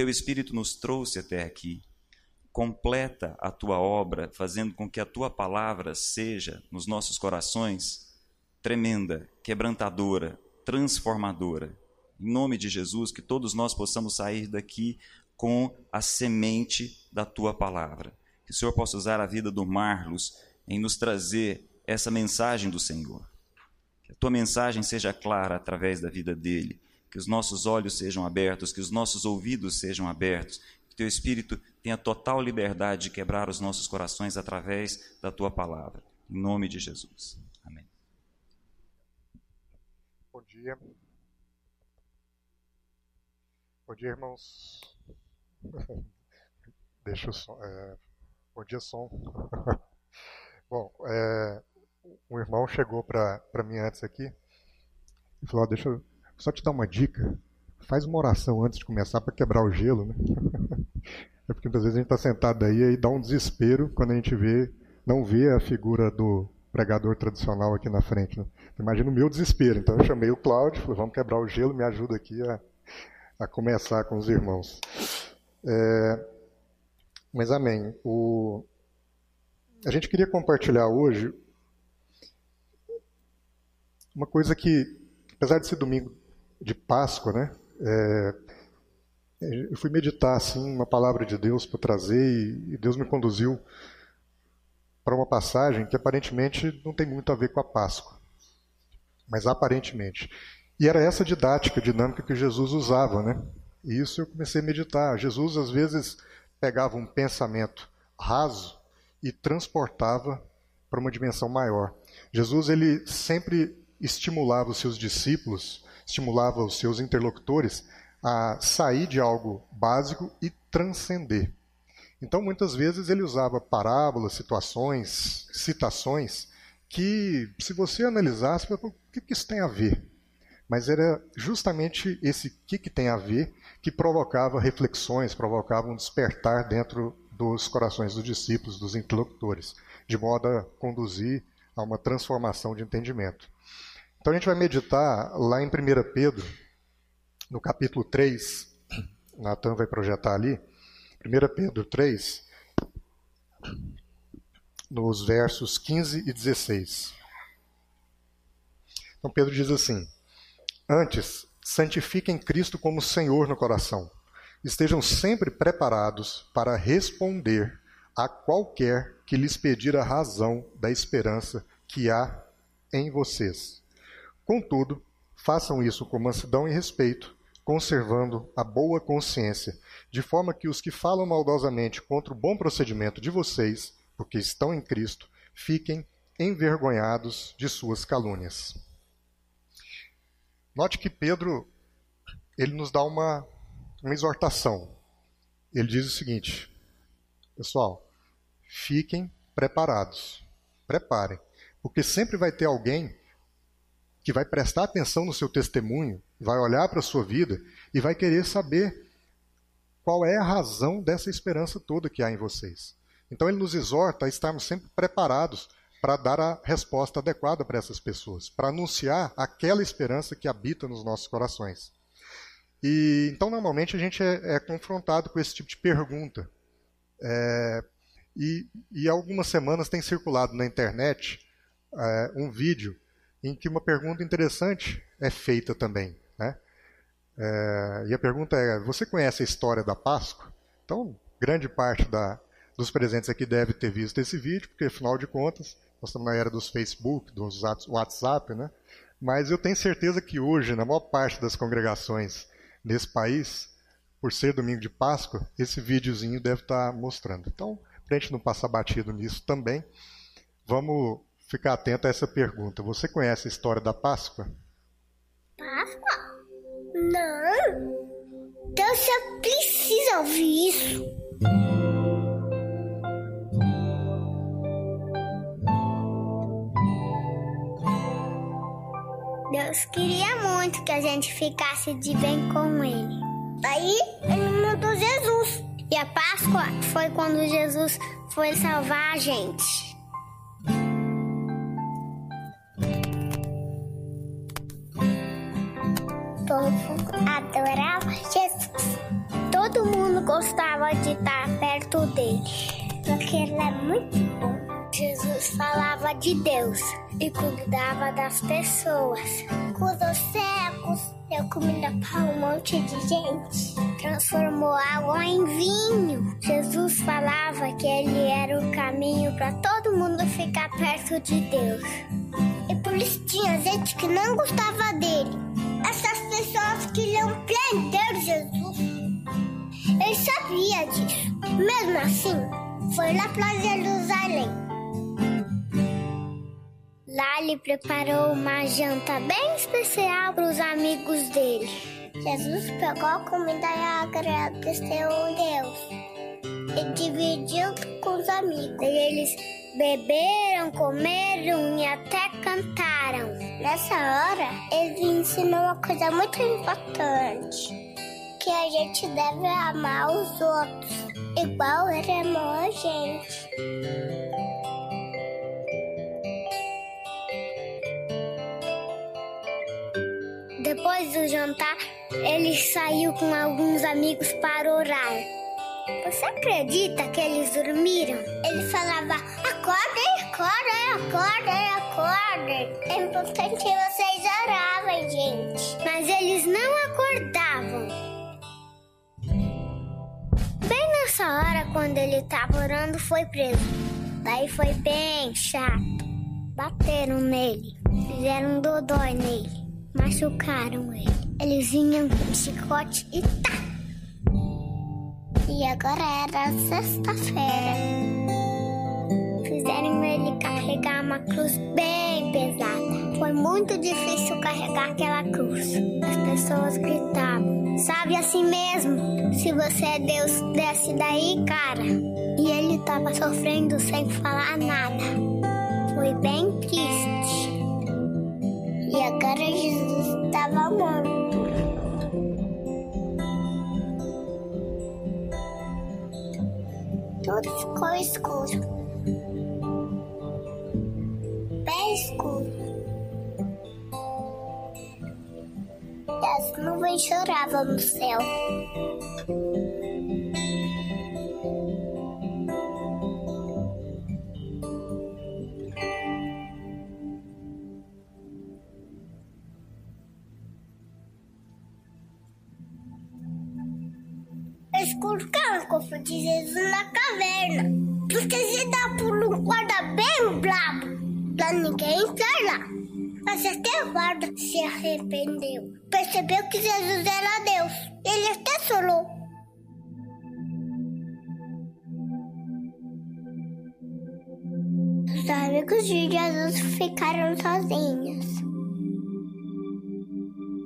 Teu Espírito nos trouxe até aqui. Completa a tua obra, fazendo com que a tua palavra seja, nos nossos corações, tremenda, quebrantadora, transformadora. Em nome de Jesus, que todos nós possamos sair daqui com a semente da tua palavra. Que o Senhor possa usar a vida do Marlos em nos trazer essa mensagem do Senhor. Que a tua mensagem seja clara através da vida dele. Que os nossos olhos sejam abertos, que os nossos ouvidos sejam abertos. Que teu Espírito tenha total liberdade de quebrar os nossos corações através da tua palavra. Em nome de Jesus. Amém. Bom dia. Bom dia, irmãos. Deixa o som. É... Bom dia, som. Bom, é... um irmão chegou para mim antes aqui e falou: Deixa eu só te dar uma dica. Faz uma oração antes de começar para quebrar o gelo, né? É porque muitas vezes a gente está sentado aí e dá um desespero quando a gente vê, não vê a figura do pregador tradicional aqui na frente. Né? Imagina o meu desespero. Então eu chamei o Cláudio, falei, vamos quebrar o gelo, me ajuda aqui a, a começar com os irmãos. É, mas amém. O, a gente queria compartilhar hoje uma coisa que, apesar de ser domingo de Páscoa, né? É, eu fui meditar assim uma palavra de Deus para trazer e Deus me conduziu para uma passagem que aparentemente não tem muito a ver com a Páscoa, mas aparentemente. E era essa didática, dinâmica que Jesus usava, né? E isso eu comecei a meditar. Jesus às vezes pegava um pensamento raso e transportava para uma dimensão maior. Jesus ele sempre estimulava os seus discípulos, estimulava os seus interlocutores a sair de algo básico e transcender. Então, muitas vezes ele usava parábolas, situações, citações que, se você analisasse, você o que isso tem a ver? Mas era justamente esse que, que tem a ver que provocava reflexões, provocava um despertar dentro dos corações dos discípulos, dos interlocutores, de modo a conduzir a uma transformação de entendimento. Então a gente vai meditar lá em 1 Pedro, no capítulo 3, Natan vai projetar ali, 1 Pedro 3, nos versos 15 e 16. Então Pedro diz assim: Antes, santifiquem Cristo como Senhor no coração. Estejam sempre preparados para responder a qualquer que lhes pedir a razão da esperança que há em vocês. Contudo, façam isso com mansidão e respeito, conservando a boa consciência, de forma que os que falam maldosamente contra o bom procedimento de vocês, porque estão em Cristo, fiquem envergonhados de suas calúnias. Note que Pedro ele nos dá uma, uma exortação. Ele diz o seguinte: pessoal, fiquem preparados, preparem, porque sempre vai ter alguém que vai prestar atenção no seu testemunho, vai olhar para a sua vida e vai querer saber qual é a razão dessa esperança toda que há em vocês. Então ele nos exorta a estarmos sempre preparados para dar a resposta adequada para essas pessoas, para anunciar aquela esperança que habita nos nossos corações. E então normalmente a gente é, é confrontado com esse tipo de pergunta. É, e, e algumas semanas tem circulado na internet é, um vídeo em que uma pergunta interessante é feita também. Né? É, e a pergunta é: você conhece a história da Páscoa? Então, grande parte da, dos presentes aqui deve ter visto esse vídeo, porque afinal de contas, nós estamos na era dos Facebook, dos WhatsApp, né? Mas eu tenho certeza que hoje, na maior parte das congregações nesse país, por ser domingo de Páscoa, esse videozinho deve estar mostrando. Então, para a gente não passar batido nisso também, vamos ficar atento a essa pergunta. Você conhece a história da Páscoa? Páscoa? Não. Então você precisa ouvir isso. Deus queria muito que a gente ficasse de bem com Ele. Aí ele mandou Jesus. E a Páscoa foi quando Jesus foi salvar a gente. Adorava Jesus. mundo gostava de estar perto dele, porque ele é muito bom. Jesus falava de Deus e cuidava das pessoas. Curou secos, deu comida para um monte de gente. Transformou água em vinho. Jesus falava que ele era o caminho para todo mundo ficar perto de Deus. E por isso tinha gente que não gostava dele. Essas pessoas queriam prender Jesus. Ele sabia disso. Mesmo assim, foi lá para Jerusalém Lá ele preparou uma janta bem especial para os amigos dele. Jesus pegou a comida e agradeceu a Deus e dividiu com os amigos. E eles beberam, comeram e até cantaram. Nessa hora, ele ensinou uma coisa muito importante: que a gente deve amar os outros, igual ele amou a gente. Depois do jantar, ele saiu com alguns amigos para orar. Você acredita que eles dormiram? Ele falava: acordem, acordem, acordem, acordem. É importante que vocês oravam, gente. Mas eles não acordavam. Bem nessa hora, quando ele estava orando, foi preso. Daí foi bem chato. Bateram nele, fizeram um dodói nele machucaram ele. Eles vinham com chicote e tá. E agora era sexta-feira. Fizeram ele carregar uma cruz bem pesada. Foi muito difícil carregar aquela cruz. As pessoas gritavam: Sabe assim mesmo? Se você é Deus, desce daí, cara. E ele tava sofrendo sem falar nada. Foi bem triste. E agora Jesus estava morto. Tudo ficou escuro. Bem escuro. E as nuvens choravam no céu. Colocar o cofre de Jesus na caverna. Porque se dá por um guarda bem brabo, pra ninguém entrar lá. Mas até o guarda se arrependeu. Percebeu que Jesus era Deus. Ele até chorou. Os amigos de Jesus ficaram sozinhos.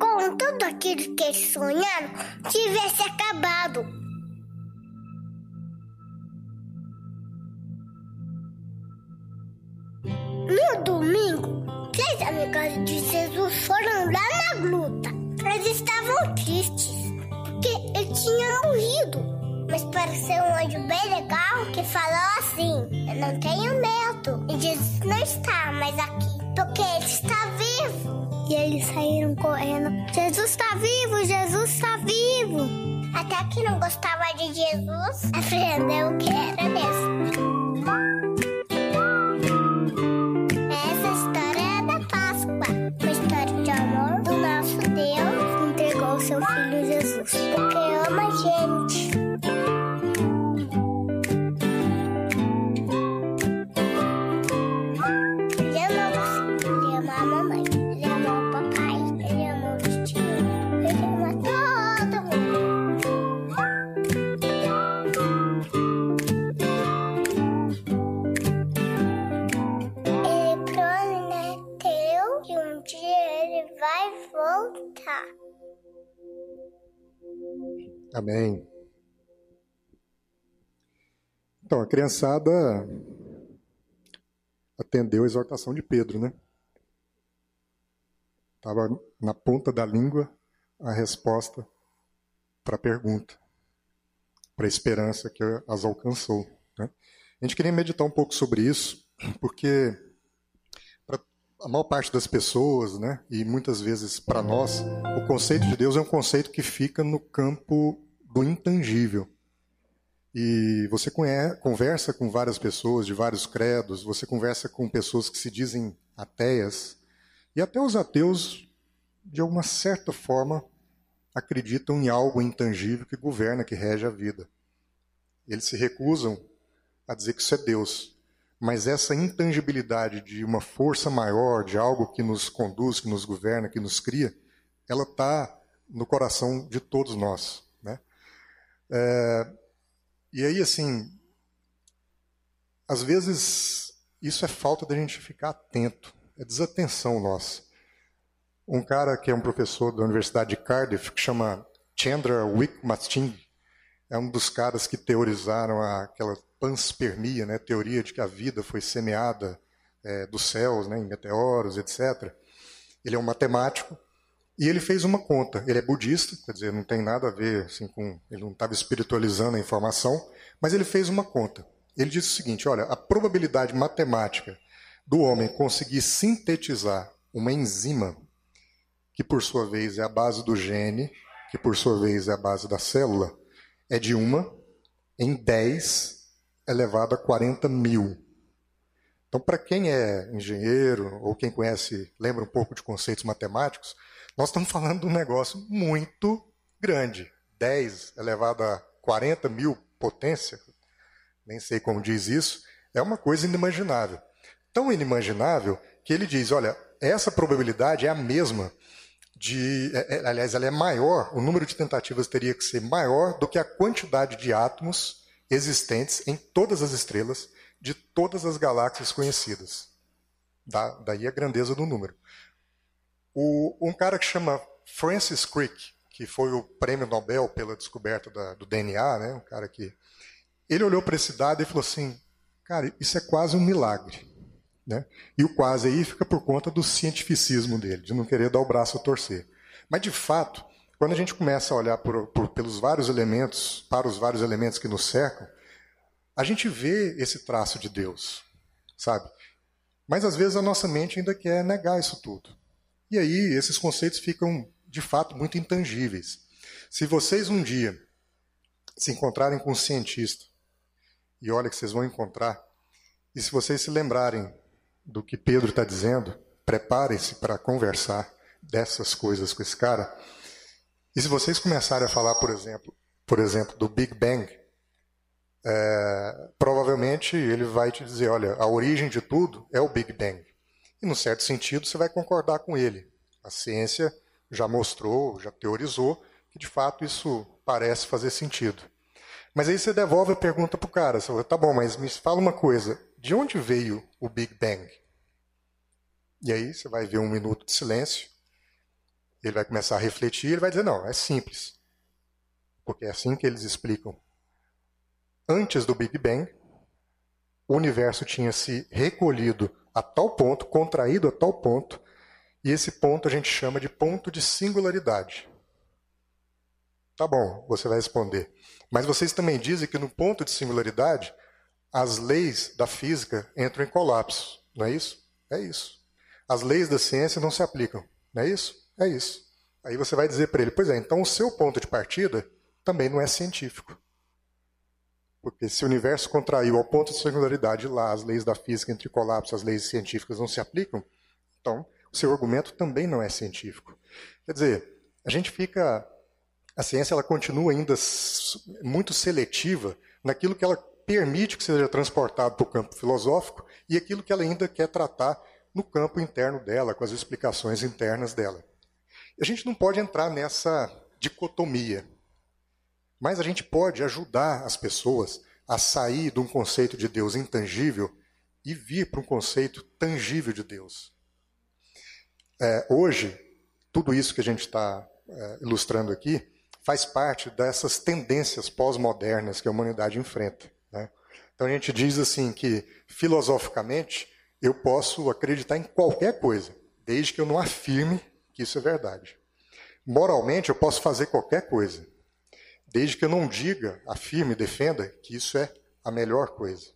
Com tudo aquilo que eles sonharam, tivesse acabado. Amigas de Jesus foram lá na gruta. Eles estavam tristes, porque ele tinha morrido. Mas pareceu um anjo bem legal que falou assim: Eu não tenho medo. E Jesus não está mais aqui, porque ele está vivo. E eles saíram correndo: Jesus está vivo, Jesus está vivo. Até que não gostava de Jesus, aprendeu que era mesmo. Amém. Então, a criançada atendeu a exortação de Pedro, né? Estava na ponta da língua a resposta para a pergunta, para a esperança que as alcançou. Né? A gente queria meditar um pouco sobre isso, porque para a maior parte das pessoas, né, e muitas vezes para nós, o conceito de Deus é um conceito que fica no campo do intangível. E você conversa com várias pessoas de vários credos, você conversa com pessoas que se dizem ateias, e até os ateus, de alguma certa forma, acreditam em algo intangível que governa, que rege a vida. Eles se recusam a dizer que isso é Deus. Mas essa intangibilidade de uma força maior, de algo que nos conduz, que nos governa, que nos cria, ela está no coração de todos nós. É, e aí, assim, às vezes isso é falta da gente ficar atento, é desatenção nossa. Um cara que é um professor da Universidade de Cardiff, que chama Chandra Wickramasinghe, é um dos caras que teorizaram aquela panspermia, né, teoria de que a vida foi semeada é, dos céus, né, em meteoros, etc. Ele é um matemático e ele fez uma conta. Ele é budista, quer dizer, não tem nada a ver assim, com. Ele não estava espiritualizando a informação, mas ele fez uma conta. Ele disse o seguinte: olha, a probabilidade matemática do homem conseguir sintetizar uma enzima, que por sua vez é a base do gene, que por sua vez é a base da célula, é de uma em 10 elevado a 40 mil. Então, para quem é engenheiro ou quem conhece, lembra um pouco de conceitos matemáticos, nós estamos falando de um negócio muito grande. 10 elevado a 40 mil potência, nem sei como diz isso, é uma coisa inimaginável. Tão inimaginável que ele diz: olha, essa probabilidade é a mesma de. É, é, aliás, ela é maior, o número de tentativas teria que ser maior do que a quantidade de átomos existentes em todas as estrelas de todas as galáxias conhecidas. Da, daí a grandeza do número. O, um cara que chama Francis Crick, que foi o prêmio Nobel pela descoberta da, do DNA, né, um cara que. Ele olhou para esse dado e falou assim: cara, isso é quase um milagre. Né? E o quase aí fica por conta do cientificismo dele, de não querer dar o braço a torcer. Mas, de fato, quando a gente começa a olhar por, por, pelos vários elementos, para os vários elementos que nos cercam, a gente vê esse traço de Deus, sabe? Mas às vezes a nossa mente ainda quer negar isso tudo. E aí esses conceitos ficam, de fato, muito intangíveis. Se vocês um dia se encontrarem com um cientista, e olha que vocês vão encontrar, e se vocês se lembrarem do que Pedro está dizendo, preparem-se para conversar dessas coisas com esse cara. E se vocês começarem a falar, por exemplo, por exemplo, do Big Bang, é, provavelmente ele vai te dizer, olha, a origem de tudo é o Big Bang. E, num certo sentido, você vai concordar com ele. A ciência já mostrou, já teorizou, que de fato isso parece fazer sentido. Mas aí você devolve a pergunta para o cara. Você fala, tá bom, mas me fala uma coisa. De onde veio o Big Bang? E aí você vai ver um minuto de silêncio. Ele vai começar a refletir. Ele vai dizer, não, é simples. Porque é assim que eles explicam. Antes do Big Bang, o universo tinha se recolhido a tal ponto, contraído a tal ponto, e esse ponto a gente chama de ponto de singularidade. Tá bom, você vai responder. Mas vocês também dizem que no ponto de singularidade, as leis da física entram em colapso, não é isso? É isso. As leis da ciência não se aplicam, não é isso? É isso. Aí você vai dizer para ele, pois é, então o seu ponto de partida também não é científico. Porque se o universo contraiu ao ponto de singularidade lá, as leis da física entre colapso, as leis científicas não se aplicam, então o seu argumento também não é científico. Quer dizer, a gente fica. A ciência ela continua ainda muito seletiva naquilo que ela permite que seja transportado para o campo filosófico e aquilo que ela ainda quer tratar no campo interno dela, com as explicações internas dela. A gente não pode entrar nessa dicotomia. Mas a gente pode ajudar as pessoas a sair de um conceito de Deus intangível e vir para um conceito tangível de Deus. É, hoje, tudo isso que a gente está é, ilustrando aqui faz parte dessas tendências pós-modernas que a humanidade enfrenta. Né? Então a gente diz assim que, filosoficamente, eu posso acreditar em qualquer coisa, desde que eu não afirme que isso é verdade. Moralmente, eu posso fazer qualquer coisa, desde que eu não diga, afirme, defenda que isso é a melhor coisa.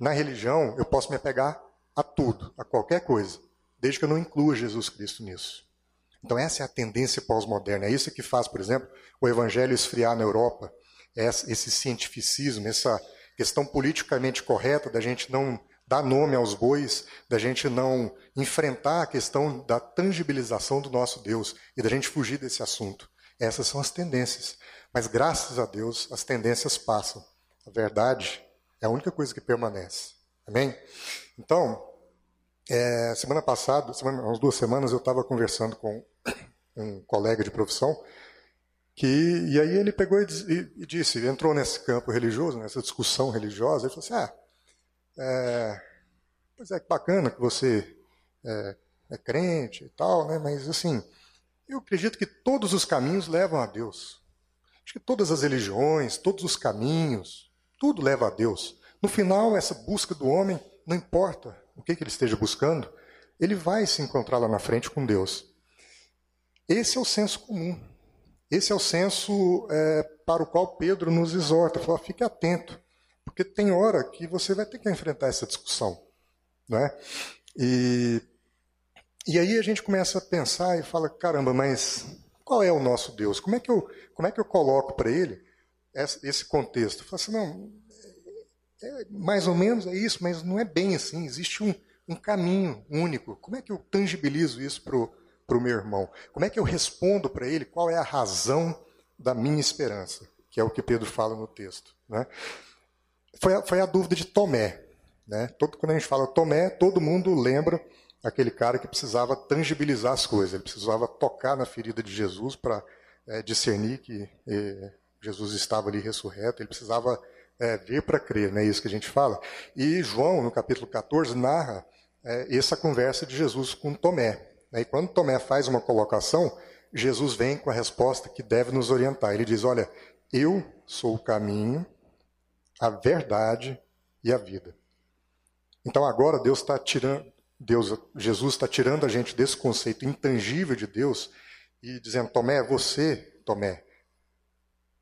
Na religião, eu posso me apegar a tudo, a qualquer coisa, desde que eu não inclua Jesus Cristo nisso. Então, essa é a tendência pós-moderna. É isso que faz, por exemplo, o evangelho esfriar na Europa. esse cientificismo, essa questão politicamente correta da gente não dar nome aos bois, da gente não enfrentar a questão da tangibilização do nosso Deus e da gente fugir desse assunto. Essas são as tendências. Mas graças a Deus, as tendências passam. A verdade é a única coisa que permanece. Amém? Então, é, semana passada, semana, umas duas semanas, eu estava conversando com um colega de profissão que e aí ele pegou e, e, disse, entrou nesse campo religioso, nessa discussão religiosa, ele falou assim, ah, é, pois é, que bacana que você é, é crente e tal, né? Mas assim, eu acredito que todos os caminhos levam a Deus. Acho que todas as religiões, todos os caminhos, tudo leva a Deus. No final, essa busca do homem, não importa o que, que ele esteja buscando, ele vai se encontrar lá na frente com Deus. Esse é o senso comum. Esse é o senso é, para o qual Pedro nos exorta. Fala, fique atento, porque tem hora que você vai ter que enfrentar essa discussão. Não é? E e aí a gente começa a pensar e fala, caramba, mas qual é o nosso Deus? Como é que eu, como é que eu coloco para ele esse contexto? Fala assim, não, é, é, mais ou menos é isso, mas não é bem assim. Existe um, um caminho único. Como é que eu tangibilizo isso para o meu irmão? Como é que eu respondo para ele qual é a razão da minha esperança? Que é o que Pedro fala no texto. Né? Foi, a, foi a dúvida de Tomé. Né? Todo, quando a gente fala Tomé, todo mundo lembra aquele cara que precisava tangibilizar as coisas, ele precisava tocar na ferida de Jesus para é, discernir que é, Jesus estava ali ressurreto, ele precisava é, ver para crer, não é isso que a gente fala. E João, no capítulo 14, narra essa conversa de Jesus com Tomé. Né? E quando Tomé faz uma colocação, Jesus vem com a resposta que deve nos orientar. Ele diz: Olha, eu sou o caminho, a verdade e a vida. Então agora Deus está tirando, Deus, Jesus está tirando a gente desse conceito intangível de Deus e dizendo: Tomé, você, Tomé,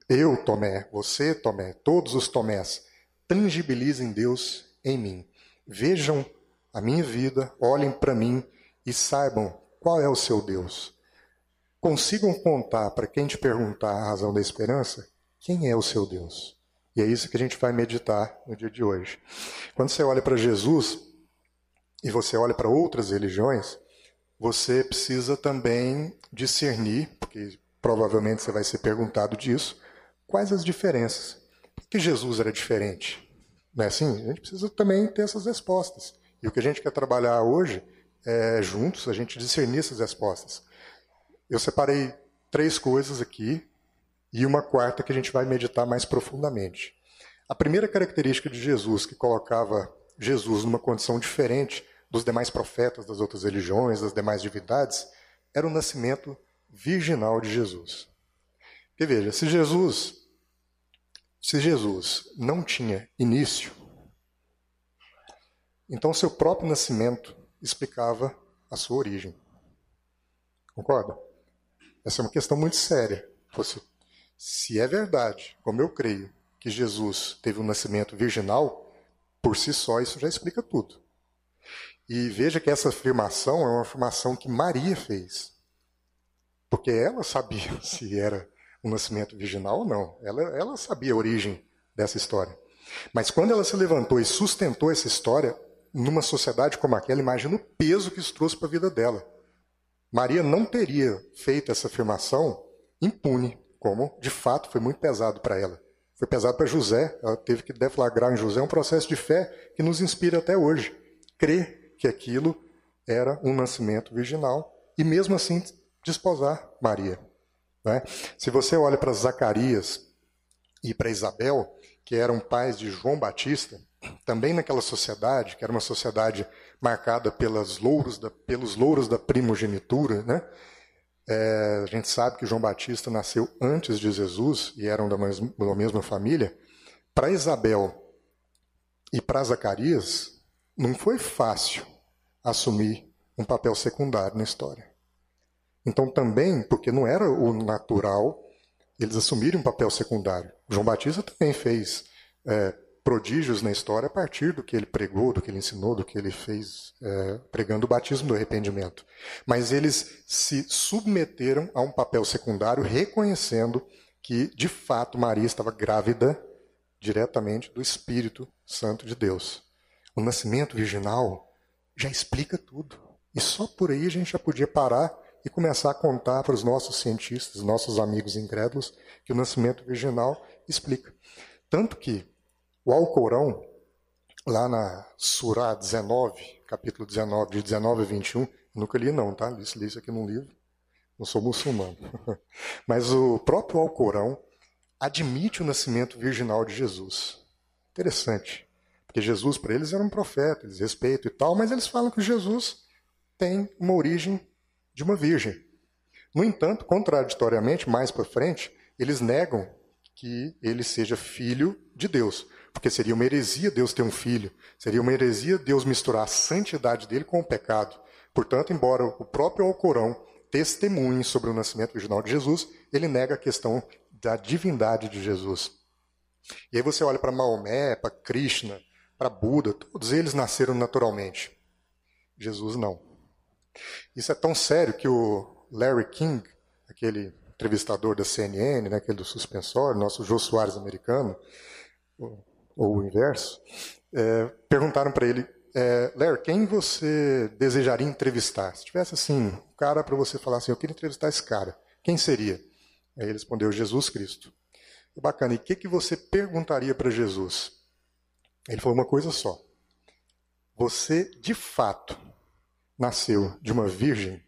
eu, Tomé, você, Tomé, todos os Tomés, tangibilizem Deus em mim. Vejam a minha vida, olhem para mim e saibam qual é o seu Deus. Consigam contar para quem te perguntar a razão da esperança, quem é o seu Deus. E é isso que a gente vai meditar no dia de hoje. Quando você olha para Jesus, e você olha para outras religiões, você precisa também discernir, porque provavelmente você vai ser perguntado disso, quais as diferenças. Por que Jesus era diferente? Não é assim? A gente precisa também ter essas respostas. E o que a gente quer trabalhar hoje é juntos a gente discernir essas respostas. Eu separei três coisas aqui e uma quarta que a gente vai meditar mais profundamente. A primeira característica de Jesus que colocava Jesus numa condição diferente dos demais profetas das outras religiões, das demais divindades, era o nascimento virginal de Jesus. Porque veja, se Jesus se Jesus não tinha início, então seu próprio nascimento explicava a sua origem. Concorda? Essa é uma questão muito séria. Se é verdade, como eu creio, que Jesus teve um nascimento virginal, por si só isso já explica tudo. E veja que essa afirmação é uma afirmação que Maria fez. Porque ela sabia se era um nascimento virginal ou não. Ela, ela sabia a origem dessa história. Mas quando ela se levantou e sustentou essa história, numa sociedade como aquela, imagina o peso que isso trouxe para a vida dela. Maria não teria feito essa afirmação impune, como de fato foi muito pesado para ela. Foi pesado para José, ela teve que deflagrar em José um processo de fé que nos inspira até hoje. Crer que aquilo era um nascimento virginal e mesmo assim desposar Maria. Né? Se você olha para Zacarias e para Isabel, que eram pais de João Batista, também naquela sociedade, que era uma sociedade marcada pelas louros da, pelos louros da primogenitura, né? É, a gente sabe que João Batista nasceu antes de Jesus e eram da mesma, da mesma família. Para Isabel e para Zacarias, não foi fácil assumir um papel secundário na história. Então, também, porque não era o natural eles assumirem um papel secundário. João Batista também fez é, prodígios na história a partir do que ele pregou, do que ele ensinou, do que ele fez é, pregando o batismo do arrependimento. Mas eles se submeteram a um papel secundário, reconhecendo que, de fato, Maria estava grávida diretamente do Espírito Santo de Deus. O nascimento virginal já explica tudo. E só por aí a gente já podia parar e começar a contar para os nossos cientistas, nossos amigos incrédulos, que o nascimento virginal explica. Tanto que o Alcorão, lá na Surá 19, capítulo 19, de 19 a 21, nunca li não, tá? Li, li isso aqui num livro, não sou muçulmano. Mas o próprio Alcorão admite o nascimento virginal de Jesus. Interessante. Porque Jesus, para eles, era um profeta, eles respeitam e tal, mas eles falam que Jesus tem uma origem de uma virgem. No entanto, contraditoriamente, mais para frente, eles negam que ele seja filho de Deus. Porque seria uma heresia Deus ter um filho. Seria uma heresia Deus misturar a santidade dele com o pecado. Portanto, embora o próprio Alcorão testemunhe sobre o nascimento original de Jesus, ele nega a questão da divindade de Jesus. E aí você olha para Maomé, para Krishna, para Buda, todos eles nasceram naturalmente. Jesus não. Isso é tão sério que o Larry King, aquele entrevistador da CNN, né, aquele do suspensório, nosso Jô Soares americano, ou o inverso, é, perguntaram para ele, é, Larry, quem você desejaria entrevistar? Se tivesse assim, um cara para você falar assim, eu queria entrevistar esse cara, quem seria? Aí ele respondeu, Jesus Cristo. Bacana, e o que, que você perguntaria para Jesus? Ele falou uma coisa só. Você, de fato, nasceu de uma virgem?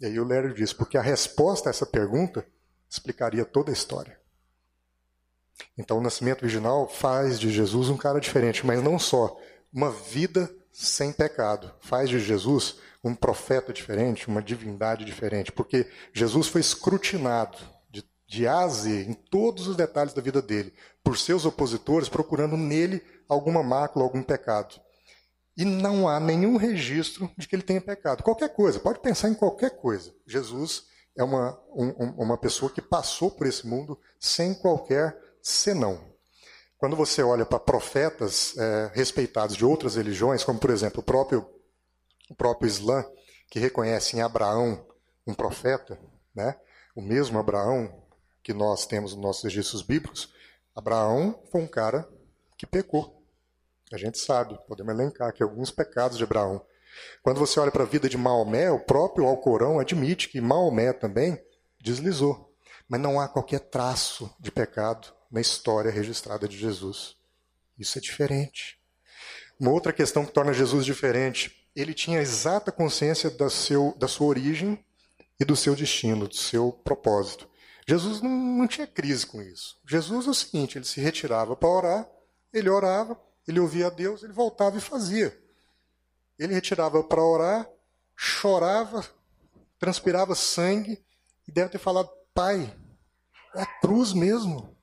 E aí o Larry disse, porque a resposta a essa pergunta explicaria toda a história. Então, o nascimento virginal faz de Jesus um cara diferente, mas não só uma vida sem pecado, faz de Jesus um profeta diferente, uma divindade diferente, porque Jesus foi escrutinado de, A a Z, em todos os detalhes da vida dele, por seus opositores, procurando nele alguma mácula, algum pecado. E não há nenhum registro de que ele tenha pecado. Qualquer coisa, pode pensar em qualquer coisa. Jesus é uma, um, uma pessoa que passou por esse mundo sem qualquer senão. Quando você olha para profetas é, respeitados de outras religiões, como por exemplo o próprio, o próprio Islã, que reconhece em Abraão um profeta, né? o mesmo Abraão que nós temos nos nossos registros bíblicos, Abraão foi um cara que pecou. A gente sabe, podemos elencar aqui alguns pecados de Abraão. Quando você olha para a vida de Maomé, o próprio Alcorão admite que Maomé também deslizou. Mas não há qualquer traço de pecado na história registrada de Jesus. Isso é diferente. Uma outra questão que torna Jesus diferente, ele tinha exata consciência da, seu, da sua origem e do seu destino, do seu propósito. Jesus não, não tinha crise com isso. Jesus é o seguinte: ele se retirava para orar, ele orava, ele ouvia a Deus, ele voltava e fazia. Ele retirava para orar, chorava, transpirava sangue e deve ter falado: Pai, é a cruz mesmo.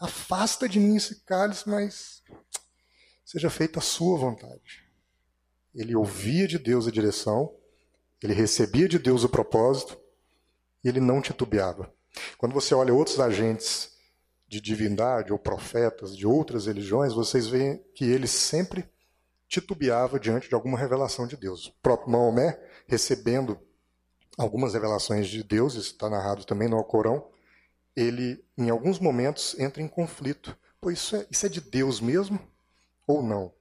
Afasta de mim esse cálice, mas seja feita a sua vontade. Ele ouvia de Deus a direção, ele recebia de Deus o propósito, e ele não titubeava. Quando você olha outros agentes de divindade ou profetas de outras religiões, vocês veem que ele sempre titubeava diante de alguma revelação de Deus. O próprio Maomé, recebendo algumas revelações de Deus, isso está narrado também no Alcorão, ele, em alguns momentos, entra em conflito. Pô, isso é, isso é de Deus mesmo ou não?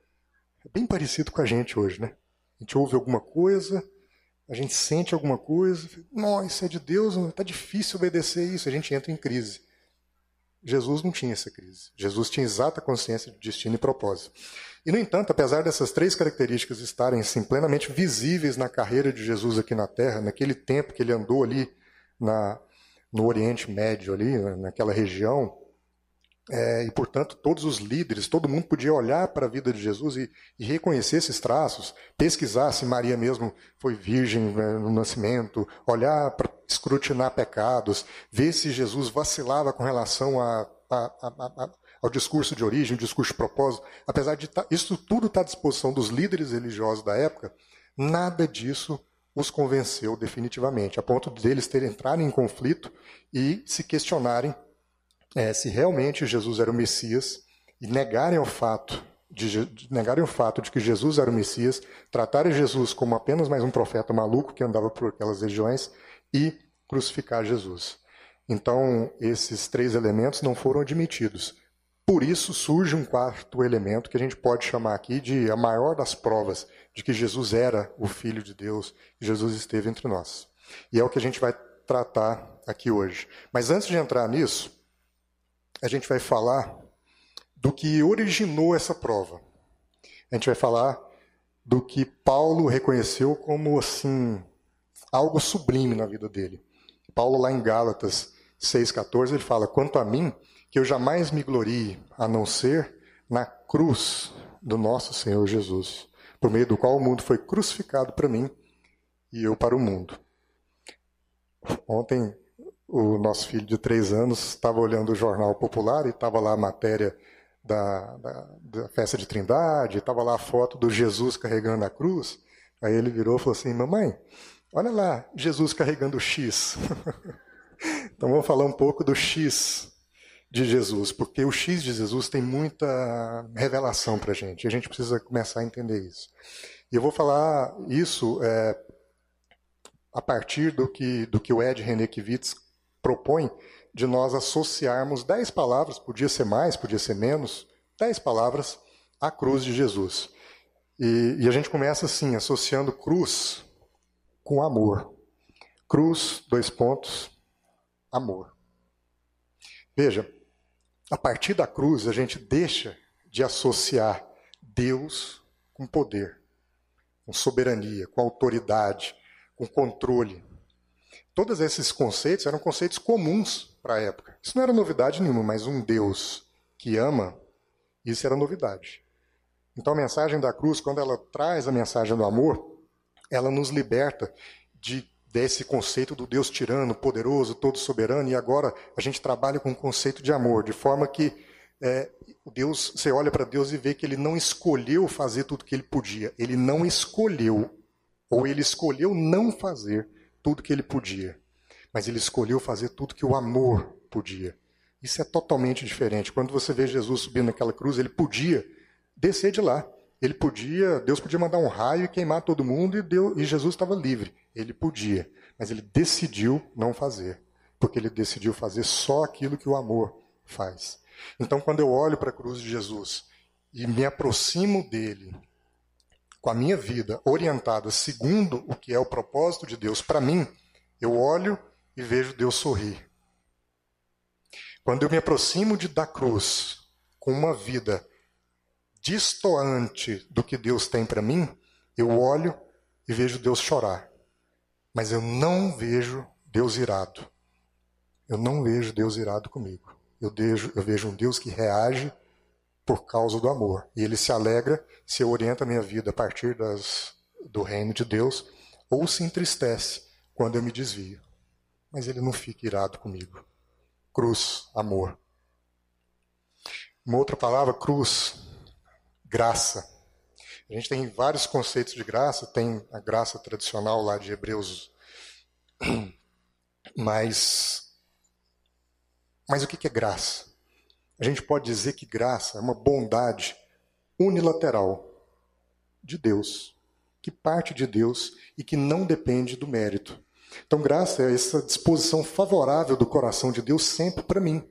É bem parecido com a gente hoje, né? A gente ouve alguma coisa, a gente sente alguma coisa, não, isso é de Deus, está difícil obedecer isso, a gente entra em crise. Jesus não tinha essa crise. Jesus tinha exata consciência de destino e propósito. E, no entanto, apesar dessas três características estarem assim, plenamente visíveis na carreira de Jesus aqui na Terra, naquele tempo que ele andou ali na, no Oriente Médio, ali, naquela região, é, e, portanto, todos os líderes, todo mundo podia olhar para a vida de Jesus e, e, reconhecer esses traços, pesquisar se Maria mesmo foi virgem né, no nascimento, olhar para escrutinar pecados, ver se Jesus vacilava com relação a, a, a, ao discurso de origem, discurso de propósito. Apesar de tá, isso tudo estar tá à disposição dos líderes religiosos da época, nada disso os convenceu definitivamente, a ponto deles terem entrado em conflito e se questionarem é, se realmente Jesus era o Messias e negarem o fato de, de, negarem o fato de que Jesus era o Messias, tratarem Jesus como apenas mais um profeta maluco que andava por aquelas regiões e crucificar Jesus. Então, esses três elementos não foram admitidos. Por isso surge um quarto elemento que a gente pode chamar aqui de a maior das provas de que Jesus era o Filho de Deus, que Jesus esteve entre nós. E é o que a gente vai tratar aqui hoje. Mas antes de entrar nisso, a gente vai falar do que originou essa prova. A gente vai falar do que Paulo reconheceu como assim algo sublime na vida dele. Paulo lá em Gálatas 6:14 ele fala: "Quanto a mim, que eu jamais me glorie a não ser na cruz do nosso Senhor Jesus, por meio do qual o mundo foi crucificado para mim e eu para o mundo." Ontem o nosso filho de três anos estava olhando o jornal popular e estava lá a matéria da, da, da festa de Trindade, estava lá a foto do Jesus carregando a cruz. Aí ele virou e falou assim: Mamãe, olha lá, Jesus carregando o X. então vamos falar um pouco do X de Jesus, porque o X de Jesus tem muita revelação para a gente, e a gente precisa começar a entender isso. E eu vou falar isso é, a partir do que, do que o Ed René Kivitz propõe de nós associarmos dez palavras, podia ser mais, podia ser menos, dez palavras à cruz de Jesus. E, e a gente começa assim, associando cruz com amor. Cruz, dois pontos, amor. Veja, a partir da cruz a gente deixa de associar Deus com poder, com soberania, com autoridade, com controle. Todos esses conceitos eram conceitos comuns para a época. Isso não era novidade nenhuma, mas um Deus que ama, isso era novidade. Então a mensagem da cruz, quando ela traz a mensagem do amor, ela nos liberta de desse conceito do Deus tirano, poderoso, todo soberano, e agora a gente trabalha com o conceito de amor, de forma que é, Deus, você olha para Deus e vê que ele não escolheu fazer tudo que ele podia, ele não escolheu, ou ele escolheu não fazer tudo que ele podia mas ele escolheu fazer tudo que o amor podia. Isso é totalmente diferente. Quando você vê Jesus subindo naquela cruz, ele podia descer de lá. Ele podia, Deus podia mandar um raio e queimar todo mundo e, e Jesus estava livre. Ele podia, mas ele decidiu não fazer, porque ele decidiu fazer só aquilo que o amor faz. Então, quando eu olho para a cruz de Jesus e me aproximo dele, com a minha vida orientada segundo o que é o propósito de Deus para mim, eu olho e vejo Deus sorrir. Quando eu me aproximo de, da cruz com uma vida distoante do que Deus tem para mim, eu olho e vejo Deus chorar. Mas eu não vejo Deus irado. Eu não vejo Deus irado comigo. Eu vejo, eu vejo um Deus que reage por causa do amor. E ele se alegra se eu oriento a minha vida a partir das, do reino de Deus, ou se entristece quando eu me desvio mas ele não fica irado comigo. Cruz, amor. Uma outra palavra, cruz, graça. A gente tem vários conceitos de graça, tem a graça tradicional lá de Hebreus, mas, mas o que é graça? A gente pode dizer que graça é uma bondade unilateral de Deus, que parte de Deus e que não depende do mérito. Então, graça é essa disposição favorável do coração de Deus sempre para mim.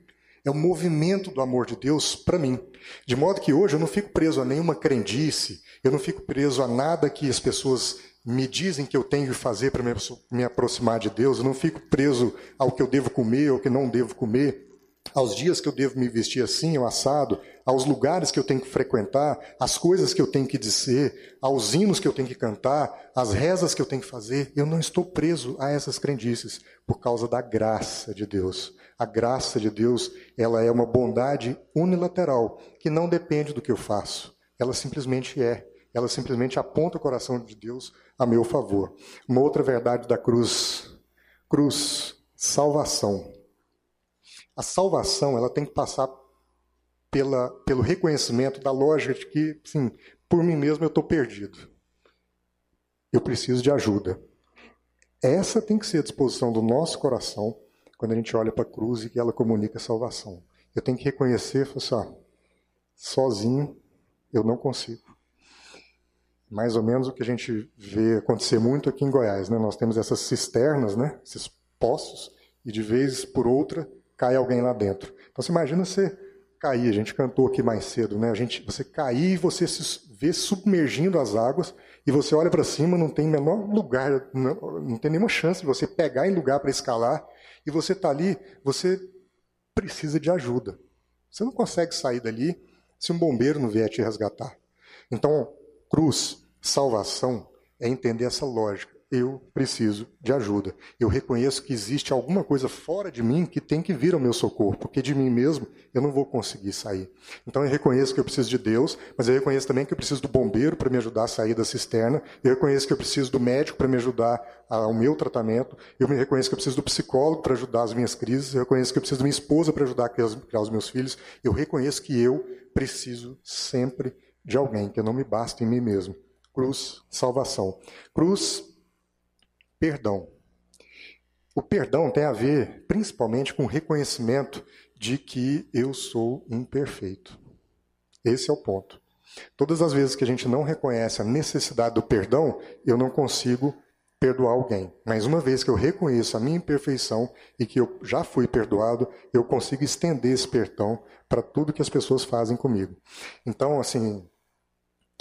É o movimento do amor de Deus para mim. De modo que hoje eu não fico preso a nenhuma crendice, eu não fico preso a nada que as pessoas me dizem que eu tenho que fazer para me aproximar de Deus, eu não fico preso ao que eu devo comer ou que não devo comer, aos dias que eu devo me vestir assim ou assado, aos lugares que eu tenho que frequentar, às coisas que eu tenho que dizer, aos hinos que eu tenho que cantar, às rezas que eu tenho que fazer. Eu não estou preso a essas crendices por causa da graça de Deus. A graça de Deus, ela é uma bondade unilateral que não depende do que eu faço. Ela simplesmente é. Ela simplesmente aponta o coração de Deus a meu favor. Uma outra verdade da cruz, cruz, salvação. A salvação, ela tem que passar pela, pelo reconhecimento da lógica de que, sim, por mim mesmo eu estou perdido. Eu preciso de ajuda. Essa tem que ser a disposição do nosso coração quando a gente olha para a cruz e que ela comunica a salvação. Eu tenho que reconhecer, assim, ó, sozinho eu não consigo. Mais ou menos o que a gente vê acontecer muito aqui em Goiás. Né? Nós temos essas cisternas, né? esses poços, e de vez por outra cai alguém lá dentro. Então você imagina você cair, a gente cantou aqui mais cedo, né? A gente, você cair e você se vê submergindo as águas e você olha para cima, não tem menor lugar, não, não tem nenhuma chance de você pegar em lugar para escalar e você está ali, você precisa de ajuda. Você não consegue sair dali se um bombeiro não vier te resgatar. Então, cruz, salvação, é entender essa lógica eu preciso de ajuda. Eu reconheço que existe alguma coisa fora de mim que tem que vir ao meu socorro, porque de mim mesmo eu não vou conseguir sair. Então eu reconheço que eu preciso de Deus, mas eu reconheço também que eu preciso do bombeiro para me ajudar a sair da cisterna. Eu reconheço que eu preciso do médico para me ajudar ao meu tratamento. Eu me reconheço que eu preciso do psicólogo para ajudar as minhas crises. Eu reconheço que eu preciso da minha esposa para ajudar a criar os meus filhos. Eu reconheço que eu preciso sempre de alguém, que eu não me basta em mim mesmo. Cruz, salvação. Cruz, perdão. O perdão tem a ver principalmente com o reconhecimento de que eu sou imperfeito. Esse é o ponto. Todas as vezes que a gente não reconhece a necessidade do perdão, eu não consigo perdoar alguém. Mas uma vez que eu reconheço a minha imperfeição e que eu já fui perdoado, eu consigo estender esse perdão para tudo que as pessoas fazem comigo. Então, assim,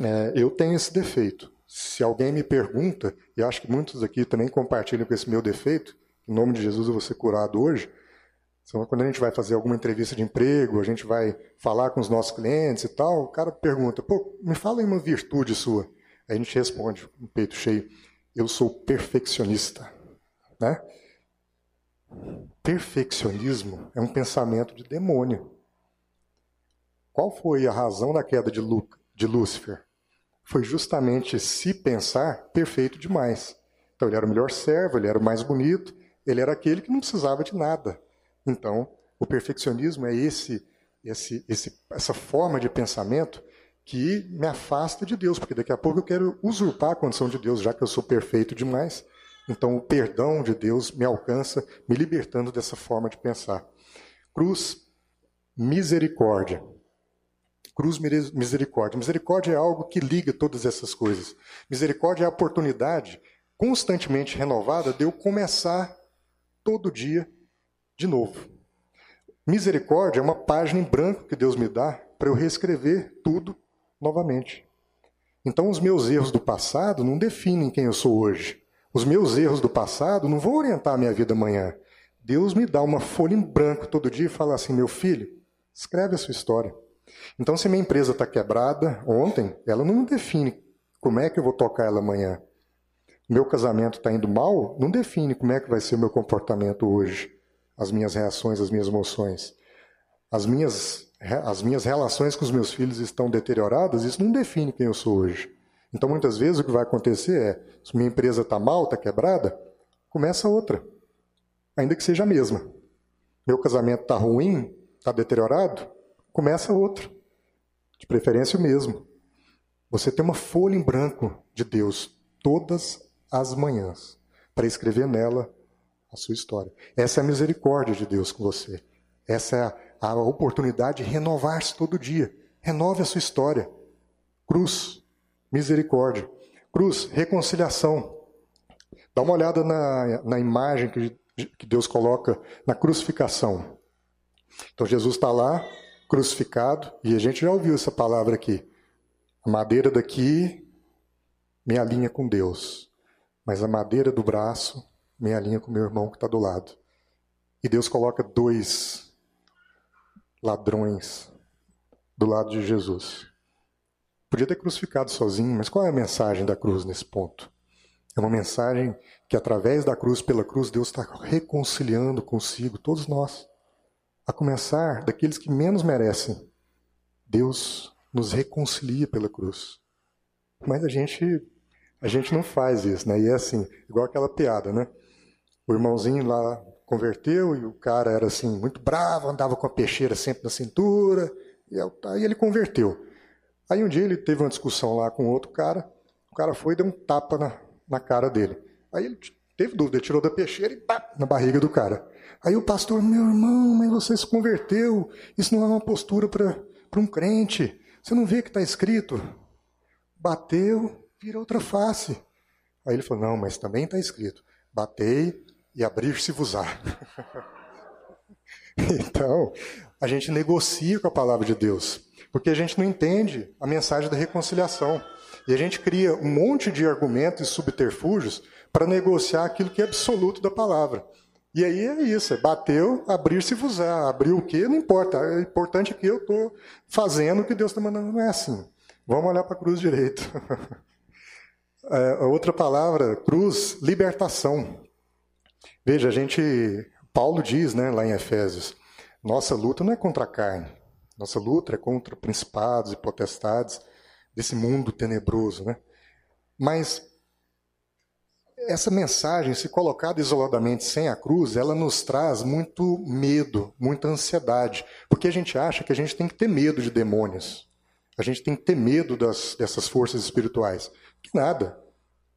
é, eu tenho esse defeito. Se alguém me pergunta, e acho que muitos aqui também compartilham com esse meu defeito, em nome de Jesus eu vou ser curado hoje. Então, quando a gente vai fazer alguma entrevista de emprego, a gente vai falar com os nossos clientes e tal, o cara pergunta: pô, me fala aí uma virtude sua. Aí a gente responde, com um peito cheio: eu sou perfeccionista. Né? Perfeccionismo é um pensamento de demônio. Qual foi a razão da queda de, Lu, de Lúcifer? Foi justamente se pensar perfeito demais. Então ele era o melhor servo, ele era o mais bonito, ele era aquele que não precisava de nada. Então, o perfeccionismo é esse, esse, esse, essa forma de pensamento que me afasta de Deus, porque daqui a pouco eu quero usurpar a condição de Deus, já que eu sou perfeito demais. Então, o perdão de Deus me alcança, me libertando dessa forma de pensar. Cruz, misericórdia. Cruz misericórdia. Misericórdia é algo que liga todas essas coisas. Misericórdia é a oportunidade constantemente renovada de eu começar todo dia de novo. Misericórdia é uma página em branco que Deus me dá para eu reescrever tudo novamente. Então, os meus erros do passado não definem quem eu sou hoje. Os meus erros do passado não vão orientar a minha vida amanhã. Deus me dá uma folha em branco todo dia e fala assim: meu filho, escreve a sua história. Então, se minha empresa está quebrada ontem, ela não define como é que eu vou tocar ela amanhã. Meu casamento está indo mal, não define como é que vai ser o meu comportamento hoje, as minhas reações, as minhas emoções. As minhas, as minhas relações com os meus filhos estão deterioradas, isso não define quem eu sou hoje. Então, muitas vezes, o que vai acontecer é: se minha empresa está mal, está quebrada, começa outra, ainda que seja a mesma. Meu casamento está ruim, está deteriorado, começa outro. De preferência o mesmo. Você tem uma folha em branco de Deus todas as manhãs para escrever nela a sua história. Essa é a misericórdia de Deus com você. Essa é a, a oportunidade de renovar-se todo dia. Renove a sua história. Cruz, misericórdia. Cruz, reconciliação. Dá uma olhada na, na imagem que, que Deus coloca na crucificação. Então Jesus está lá, crucificado, e a gente já ouviu essa palavra aqui. A madeira daqui me alinha com Deus, mas a madeira do braço me alinha com meu irmão que está do lado. E Deus coloca dois ladrões do lado de Jesus. Podia ter crucificado sozinho, mas qual é a mensagem da cruz nesse ponto? É uma mensagem que, através da cruz, pela cruz, Deus está reconciliando consigo todos nós a começar daqueles que menos merecem. Deus nos reconcilia pela cruz. Mas a gente a gente não faz isso, né? E é assim, igual aquela piada, né? O irmãozinho lá converteu e o cara era assim muito bravo, andava com a peixeira sempre na cintura, e aí ele converteu. Aí um dia ele teve uma discussão lá com outro cara, o cara foi e deu um tapa na, na cara dele. Aí ele teve dúvida, tirou da peixeira e pá, na barriga do cara. Aí o pastor, meu irmão, mas você se converteu. Isso não é uma postura para um crente. Você não vê que está escrito? Bateu, vira outra face. Aí ele falou, não, mas também está escrito. Batei e abrir-se-vos-á. então, a gente negocia com a palavra de Deus, porque a gente não entende a mensagem da reconciliação. E a gente cria um monte de argumentos e subterfúgios para negociar aquilo que é absoluto da palavra. E aí é isso, é bateu, abrir-se-vos-á. Abriu o quê? Não importa. O importante é que eu estou fazendo o que Deus está mandando. Não é assim. Vamos olhar para a cruz direito. É, outra palavra, cruz, libertação. Veja, a gente, Paulo diz, né, lá em Efésios, nossa luta não é contra a carne, nossa luta é contra principados e potestades desse mundo tenebroso, né? Mas essa mensagem, se colocada isoladamente sem a cruz, ela nos traz muito medo, muita ansiedade, porque a gente acha que a gente tem que ter medo de demônios, a gente tem que ter medo das, dessas forças espirituais. Que nada.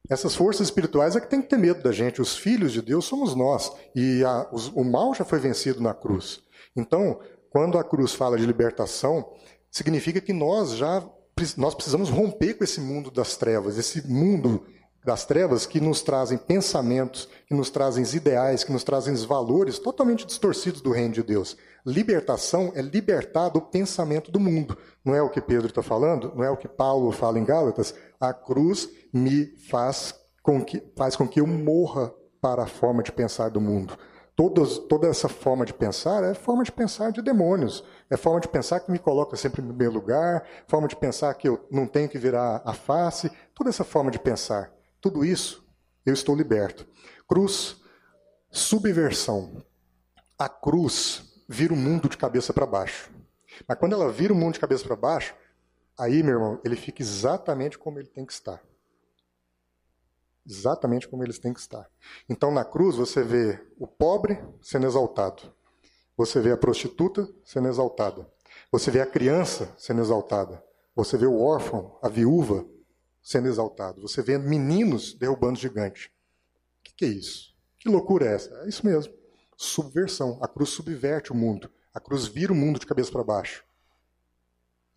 Essas forças espirituais é que tem que ter medo da gente. Os filhos de Deus somos nós. E a, os, o mal já foi vencido na cruz. Então, quando a cruz fala de libertação, significa que nós já nós precisamos romper com esse mundo das trevas, esse mundo das trevas que nos trazem pensamentos, que nos trazem ideais, que nos trazem valores totalmente distorcidos do reino de Deus. Libertação é libertar do pensamento do mundo. Não é o que Pedro está falando? Não é o que Paulo fala em Gálatas? A cruz me faz com que, faz com que eu morra para a forma de pensar do mundo. Toda essa forma de pensar é forma de pensar de demônios. É forma de pensar que me coloca sempre no meu lugar, forma de pensar que eu não tenho que virar a face. Toda essa forma de pensar. Tudo isso, eu estou liberto. Cruz, subversão. A cruz vira o mundo de cabeça para baixo. Mas quando ela vira o mundo de cabeça para baixo, aí, meu irmão, ele fica exatamente como ele tem que estar. Exatamente como eles têm que estar. Então, na cruz, você vê o pobre sendo exaltado. Você vê a prostituta sendo exaltada. Você vê a criança sendo exaltada. Você vê o órfão, a viúva sendo exaltado. Você vê meninos derrubando gigante. O que, que é isso? Que loucura é essa? É isso mesmo subversão. A cruz subverte o mundo. A cruz vira o mundo de cabeça para baixo.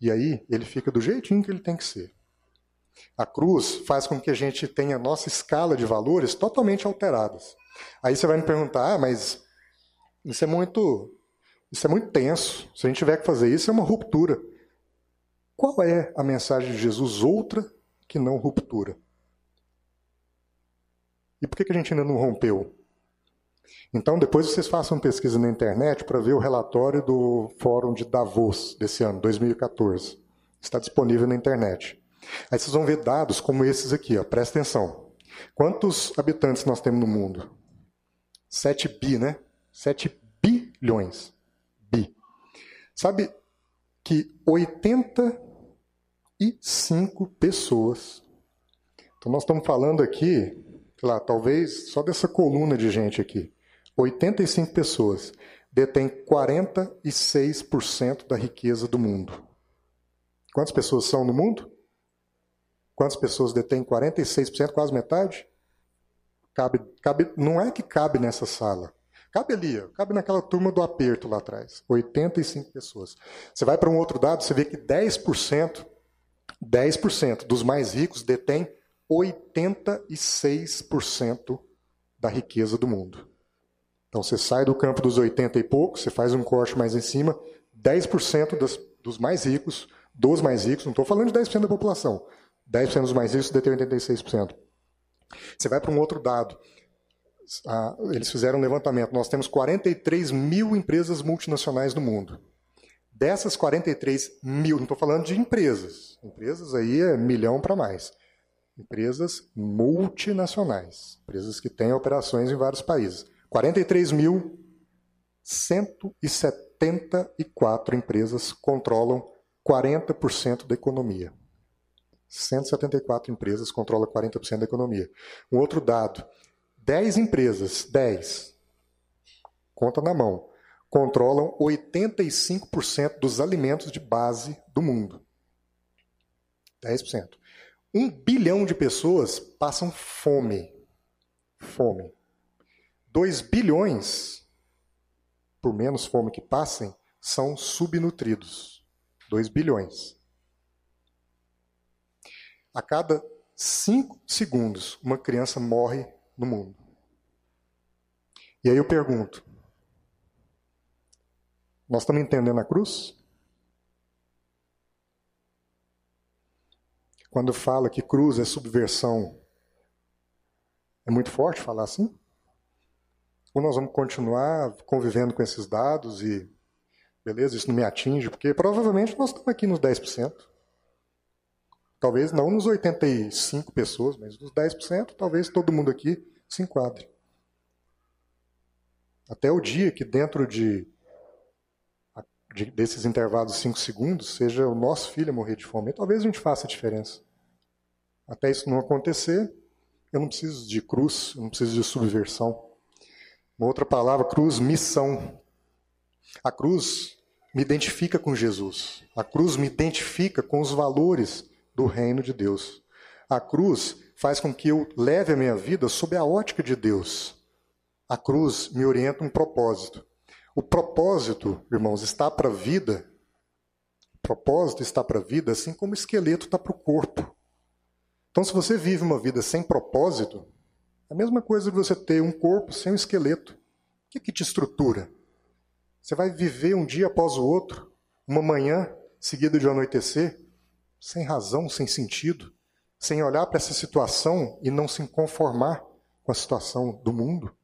E aí ele fica do jeitinho que ele tem que ser. A cruz faz com que a gente tenha a nossa escala de valores totalmente alteradas. Aí você vai me perguntar, ah, mas isso é muito, isso é muito tenso. Se a gente tiver que fazer isso, é uma ruptura. Qual é a mensagem de Jesus outra que não ruptura? E por que, que a gente ainda não rompeu? Então, depois vocês façam pesquisa na internet para ver o relatório do Fórum de Davos desse ano, 2014. Está disponível na internet. Aí vocês vão ver dados como esses aqui, ó. presta atenção. Quantos habitantes nós temos no mundo? 7 bi, né? 7 bilhões. Bi. Sabe que 85 pessoas. Então nós estamos falando aqui, sei lá, talvez só dessa coluna de gente aqui. 85 pessoas detêm 46% da riqueza do mundo. Quantas pessoas são no mundo? Quantas pessoas detêm 46%, quase metade? Cabe, cabe, não é que cabe nessa sala. Cabe ali, cabe naquela turma do aperto lá atrás. 85 pessoas. Você vai para um outro dado, você vê que 10%, 10% dos mais ricos detêm 86% da riqueza do mundo. Então você sai do campo dos 80 e pouco, você faz um corte mais em cima, 10% das, dos mais ricos, dos mais ricos, não estou falando de 10% da população, 10% dos mais ricos detêm 86%. Você vai para um outro dado. Ah, eles fizeram um levantamento. Nós temos 43 mil empresas multinacionais no mundo. Dessas 43 mil, não estou falando de empresas. Empresas aí é milhão para mais. Empresas multinacionais. Empresas que têm operações em vários países. 43.174 empresas controlam 40% da economia. 174 empresas controlam 40% da economia. Um outro dado: 10 empresas, 10, conta na mão, controlam 85% dos alimentos de base do mundo. 10%. Um bilhão de pessoas passam fome. Fome. 2 bilhões, por menos fome que passem, são subnutridos. 2 bilhões. A cada 5 segundos, uma criança morre no mundo. E aí eu pergunto: nós estamos entendendo a cruz? Quando fala que cruz é subversão, é muito forte falar assim? Ou nós vamos continuar convivendo com esses dados e, beleza, isso não me atinge, porque provavelmente nós estamos aqui nos 10%. Talvez não nos 85 pessoas, mas nos 10%, talvez todo mundo aqui se enquadre. Até o dia que dentro de, de desses intervalos de 5 segundos seja o nosso filho morrer de fome, talvez a gente faça a diferença. Até isso não acontecer, eu não preciso de cruz, eu não preciso de subversão. Uma outra palavra, cruz, missão. A cruz me identifica com Jesus. A cruz me identifica com os valores do reino de Deus. A cruz faz com que eu leve a minha vida sob a ótica de Deus. A cruz me orienta um propósito. O propósito, irmãos, está para a vida. O propósito está para a vida, assim como o esqueleto está para o corpo. Então, se você vive uma vida sem propósito, é a mesma coisa que você ter um corpo sem um esqueleto. O que, que te estrutura? Você vai viver um dia após o outro, uma manhã seguida de um anoitecer, sem razão, sem sentido, sem olhar para essa situação e não se conformar com a situação do mundo.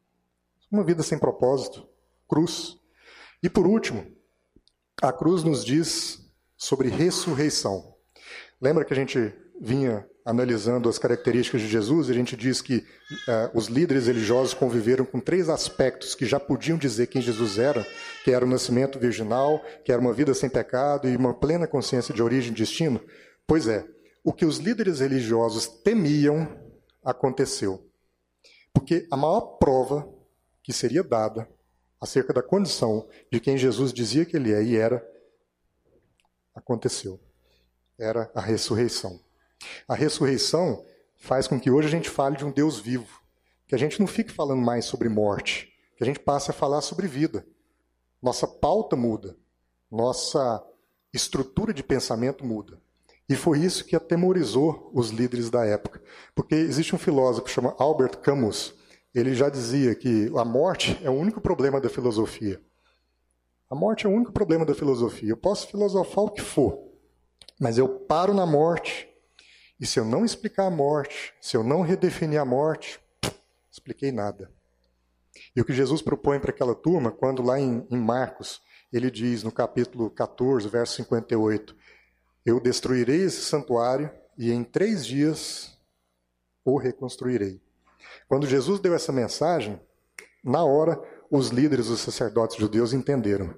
Uma vida sem propósito, cruz. E por último, a cruz nos diz sobre ressurreição. Lembra que a gente vinha analisando as características de Jesus, a gente diz que uh, os líderes religiosos conviveram com três aspectos que já podiam dizer quem Jesus era, que era o nascimento virginal, que era uma vida sem pecado e uma plena consciência de origem e destino. Pois é, o que os líderes religiosos temiam aconteceu. Porque a maior prova que seria dada acerca da condição de quem Jesus dizia que ele é e era, aconteceu. Era a ressurreição. A ressurreição faz com que hoje a gente fale de um Deus vivo, que a gente não fique falando mais sobre morte, que a gente passe a falar sobre vida. Nossa pauta muda, nossa estrutura de pensamento muda. E foi isso que atemorizou os líderes da época. Porque existe um filósofo chamado Albert Camus, ele já dizia que a morte é o único problema da filosofia. A morte é o único problema da filosofia. Eu posso filosofar o que for, mas eu paro na morte, e se eu não explicar a morte, se eu não redefinir a morte, expliquei nada. E o que Jesus propõe para aquela turma, quando lá em, em Marcos, ele diz no capítulo 14, verso 58, eu destruirei esse santuário e em três dias o reconstruirei. Quando Jesus deu essa mensagem, na hora, os líderes, os sacerdotes judeus entenderam.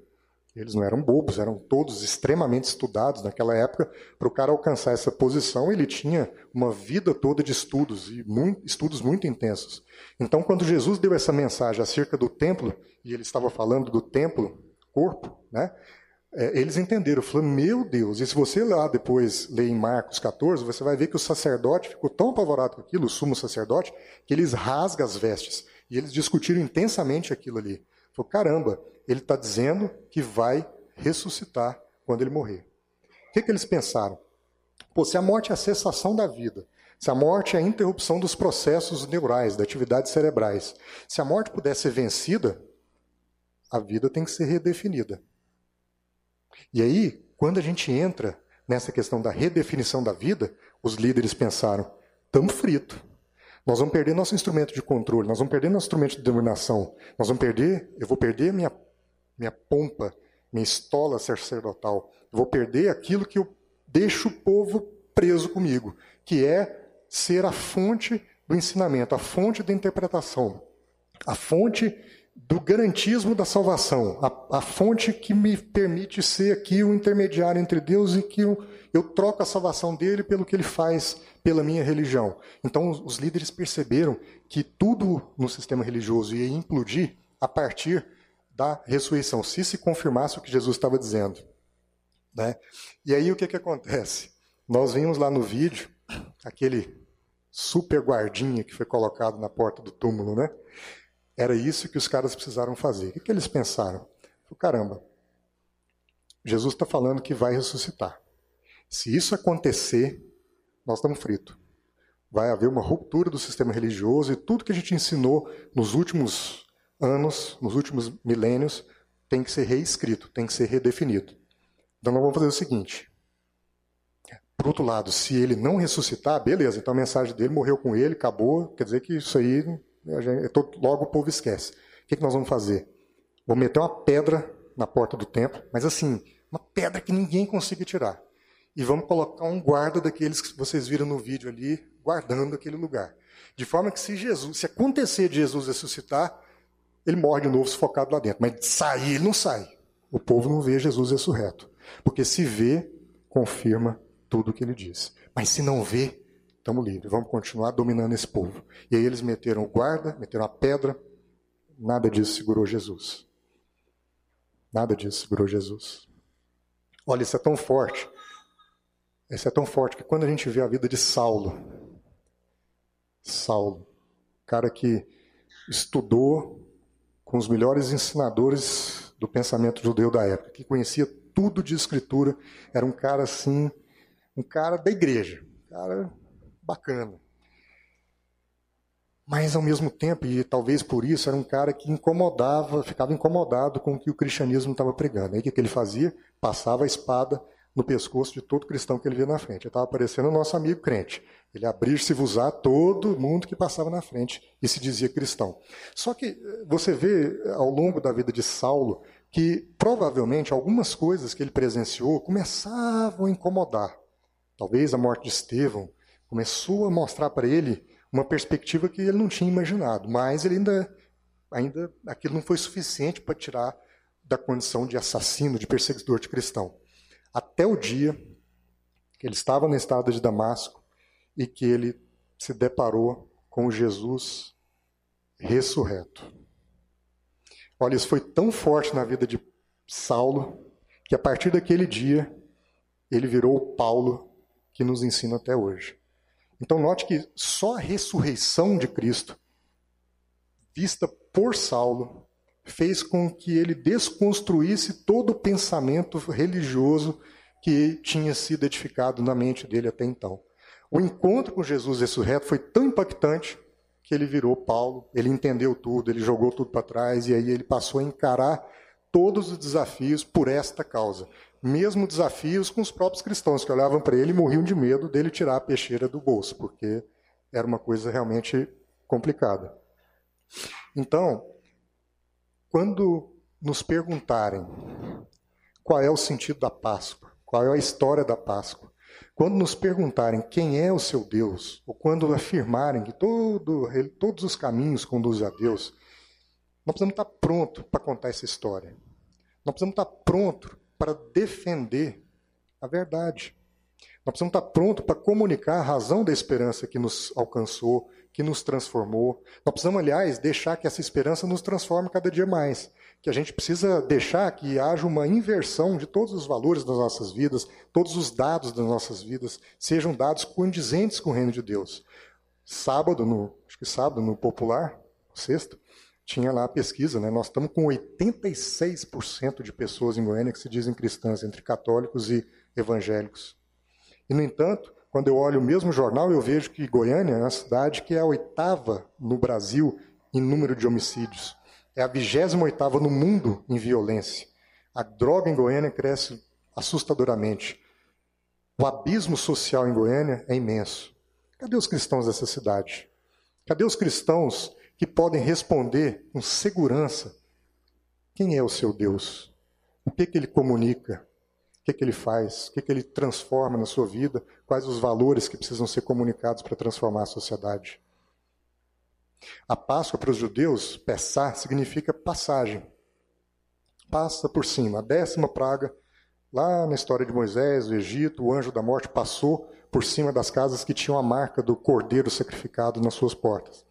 Eles não eram bobos, eram todos extremamente estudados naquela época. Para o cara alcançar essa posição, ele tinha uma vida toda de estudos, e muito, estudos muito intensos. Então, quando Jesus deu essa mensagem acerca do templo, e ele estava falando do templo, corpo, né? É, eles entenderam, falaram, meu Deus, e se você lá depois ler em Marcos 14, você vai ver que o sacerdote ficou tão apavorado com aquilo, o sumo sacerdote, que eles rasgam as vestes. E eles discutiram intensamente aquilo ali. Falou, caramba, ele está dizendo que vai ressuscitar quando ele morrer. O que, que eles pensaram? Pô, se a morte é a cessação da vida, se a morte é a interrupção dos processos neurais, das atividades cerebrais, se a morte puder ser vencida, a vida tem que ser redefinida. E aí, quando a gente entra nessa questão da redefinição da vida, os líderes pensaram: estamos frito. Nós vamos perder nosso instrumento de controle, nós vamos perder nosso instrumento de dominação, nós vamos perder, eu vou perder minha, minha pompa, minha estola sacerdotal, eu vou perder aquilo que eu deixo o povo preso comigo, que é ser a fonte do ensinamento, a fonte da interpretação, a fonte do garantismo da salvação, a, a, fonte que me permite ser aqui o intermediário entre Deus e que eu, eu troco a salvação dele pelo que ele faz pela minha religião. Então, os, os líderes perceberam que tudo no sistema religioso ia implodir a partir da ressurreição, se se confirmasse o que Jesus estava dizendo. Né? E aí o que, que acontece? Nós vimos lá no vídeo aquele super guardinha que foi colocado na porta do túmulo, né? Era isso que os caras precisaram fazer. O que, que eles pensaram? Caramba, Jesus está falando que vai ressuscitar. Se isso acontecer, nós estamos fritos. Vai haver uma ruptura do sistema religioso e tudo que a gente ensinou nos últimos anos, nos últimos milênios, tem que ser reescrito, tem que ser redefinido. Então nós vamos fazer o seguinte. Por outro lado, se ele não ressuscitar, beleza, então a mensagem dele morreu com ele, acabou, quer dizer que isso aí logo o povo esquece. O que, que nós vamos fazer? Vamos meter uma pedra na porta do templo, mas assim, uma pedra que ninguém consiga tirar. E vamos colocar um guarda daqueles que vocês viram no vídeo ali, guardando aquele lugar. De forma que se Jesus, se acontecer de Jesus ressuscitar, ele morre de novo sufocado lá dentro. Mas sair, ele não sai. O povo não vê Jesus ressurreto. Porque se vê, confirma tudo o que ele diz. Mas se não vê, estamos livres. Vamos continuar dominando esse povo. E aí eles meteram o guarda, meteram a pedra. Nada disso segurou Jesus. Nada disso segurou Jesus. Olha, isso é tão forte. Isso é tão forte que quando a gente vê a vida de Saulo, Saulo, cara que estudou com os melhores ensinadores do pensamento judeu da época, que conhecia tudo de escritura, era um cara assim, um cara da igreja, cara bacana. Mas ao mesmo tempo, e talvez por isso, era um cara que incomodava, ficava incomodado com o que o cristianismo estava pregando. Aí o que, ele fazia? Passava a espada no pescoço de todo cristão que ele via na frente. Ele estava parecendo o nosso amigo crente. Ele abrir-se e usar todo mundo que passava na frente e se dizia cristão. Só que você vê ao longo da vida de Saulo que provavelmente algumas coisas que ele presenciou começavam a incomodar. Talvez a morte de Estevão começou a mostrar para ele uma perspectiva que ele não tinha imaginado, mas ele ainda, ainda aquilo não foi suficiente para tirar da condição de assassino, de perseguidor de cristão. Até o dia que ele estava na estrada de Damasco e que ele se deparou com Jesus ressurreto. Olha, isso foi tão forte na vida de Saulo que a partir daquele dia ele virou o Paulo que nos ensina até hoje. Então, note que só a ressurreição de Cristo, vista por Saulo, fez com que ele desconstruísse todo o pensamento religioso que tinha sido edificado na mente dele até então. O encontro com Jesus ressurreto foi tão impactante que ele virou Paulo, ele entendeu tudo, ele jogou tudo para trás e aí ele passou a encarar todos os desafios por esta causa mesmo desafios com os próprios cristãos, que olhavam para ele e morriam de medo dele tirar a peixeira do bolso, porque era uma coisa realmente complicada. Então, quando nos perguntarem qual é o sentido da Páscoa, qual é a história da Páscoa, quando nos perguntarem quem é o seu Deus, ou quando afirmarem que todo, todos os caminhos conduzem a Deus, nós precisamos estar prontos para contar essa história. Nós precisamos estar prontos para defender a verdade. Nós precisamos estar prontos para comunicar a razão da esperança que nos alcançou, que nos transformou. Nós precisamos, aliás, deixar que essa esperança nos transforme cada dia mais. Que a gente precisa deixar que haja uma inversão de todos os valores das nossas vidas, todos os dados das nossas vidas sejam dados condizentes com o reino de Deus. Sábado, no, acho que sábado, no popular, sexto, tinha lá a pesquisa, né? nós estamos com 86% de pessoas em Goiânia que se dizem cristãs, entre católicos e evangélicos. E, no entanto, quando eu olho o mesmo jornal, eu vejo que Goiânia é uma cidade que é a oitava no Brasil em número de homicídios. É a vigésima oitava no mundo em violência. A droga em Goiânia cresce assustadoramente. O abismo social em Goiânia é imenso. Cadê os cristãos dessa cidade? Cadê os cristãos que podem responder com segurança quem é o seu Deus, o que, que ele comunica, o que, que ele faz, o que, que ele transforma na sua vida, quais os valores que precisam ser comunicados para transformar a sociedade. A Páscoa para os judeus, Pessá, significa passagem. Passa por cima. A décima praga, lá na história de Moisés, o Egito, o anjo da morte passou por cima das casas que tinham a marca do cordeiro sacrificado nas suas portas.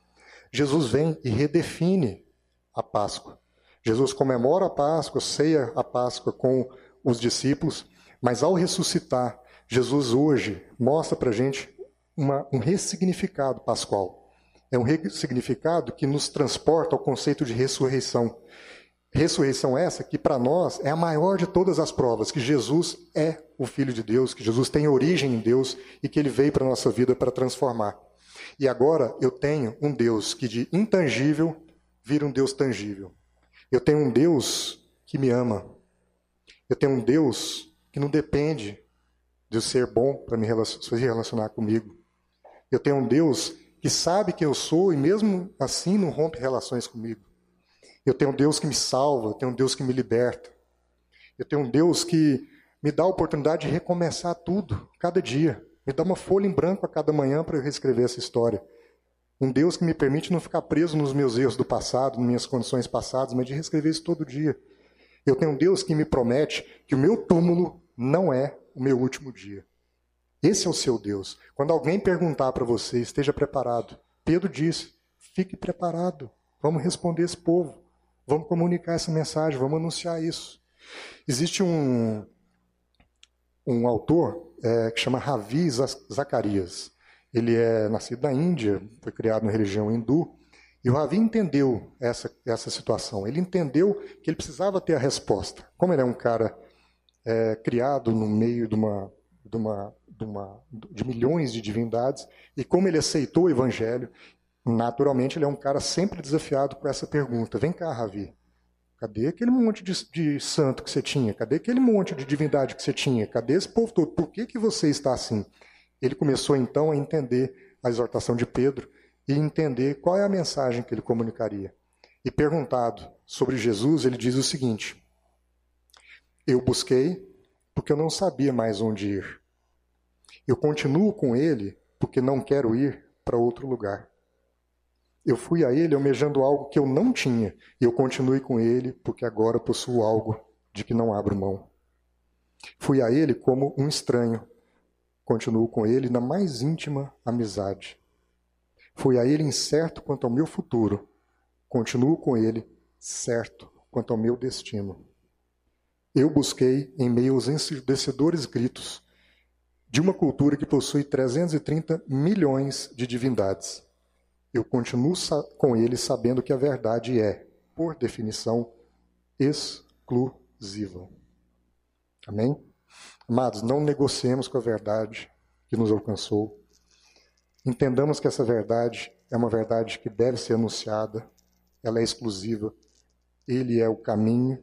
Jesus vem e redefine a Páscoa. Jesus comemora a Páscoa, ceia a Páscoa com os discípulos, mas ao ressuscitar, Jesus hoje mostra para a gente uma, um ressignificado pascual. É um ressignificado que nos transporta ao conceito de ressurreição. Ressurreição essa que para nós é a maior de todas as provas, que Jesus é o Filho de Deus, que Jesus tem origem em Deus e que ele veio para nossa vida para transformar. E agora eu tenho um Deus que de intangível vira um Deus tangível. Eu tenho um Deus que me ama. Eu tenho um Deus que não depende de eu ser bom para me se relacionar comigo. Eu tenho um Deus que sabe que eu sou e mesmo assim não rompe relações comigo. Eu tenho um Deus que me salva, eu tenho um Deus que me liberta. Eu tenho um Deus que me dá a oportunidade de recomeçar tudo, cada dia. Me dá uma folha em branco a cada manhã para eu reescrever essa história. Um Deus que me permite não ficar preso nos meus erros do passado, nas minhas condições passadas, mas de reescrever isso todo dia. Eu tenho um Deus que me promete que o meu túmulo não é o meu último dia. Esse é o seu Deus. Quando alguém perguntar para você, esteja preparado. Pedro disse: fique preparado. Vamos responder esse povo. Vamos comunicar essa mensagem, vamos anunciar isso. Existe um, um autor é, que chama Ravi Zacarias. Ele é nascido na Índia, foi criado na religião hindu, e o Ravi entendeu essa, essa situação. Ele entendeu que ele precisava ter a resposta. Como ele é um cara é, criado no meio de uma, de, uma, de, uma, de milhões de divindades, e como ele aceitou o evangelho, naturalmente ele é um cara sempre desafiado com essa pergunta: Vem cá, Ravi, Cadê aquele monte de, de, santo que você tinha? Cadê aquele monte de divindade que você tinha? Cadê esse povo todo? Por que, que você está assim? Ele começou então a entender a exortação de Pedro e entender qual é a mensagem que ele comunicaria. E perguntado sobre Jesus, ele diz o seguinte: Eu busquei porque eu não sabia mais onde ir. Eu continuo com ele porque não quero ir para outro lugar. Eu fui a ele almejando algo que eu não tinha, e eu continuei com ele porque agora possuo algo de que não abro mão. Fui a ele como um estranho, continuo com ele na mais íntima amizade. Fui a ele incerto quanto ao meu futuro, continuo com ele certo quanto ao meu destino. Eu busquei em meio aos ensurdecedores gritos de uma cultura que possui 330 milhões de divindades eu continuo com ele sabendo que a verdade é, por definição, exclusiva. Amém? Amados, não negociemos com a verdade que nos alcançou. Entendamos que essa verdade é uma verdade que deve ser anunciada, ela é exclusiva. Ele é o caminho,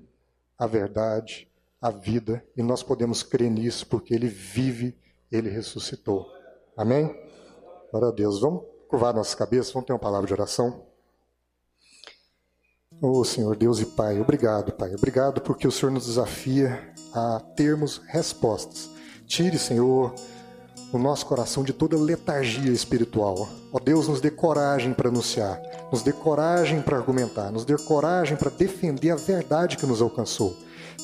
a verdade, a vida, e nós podemos crer nisso porque ele vive, ele ressuscitou. Amém? Glória a Deus. Vamos curvar nossas cabeças, vamos ter uma palavra de oração. Oh Senhor Deus e Pai, obrigado, Pai. Obrigado porque o Senhor nos desafia a termos respostas. Tire, Senhor, o nosso coração de toda letargia espiritual. Ó Deus, nos dê coragem para anunciar, nos dê coragem para argumentar, nos dê coragem para defender a verdade que nos alcançou.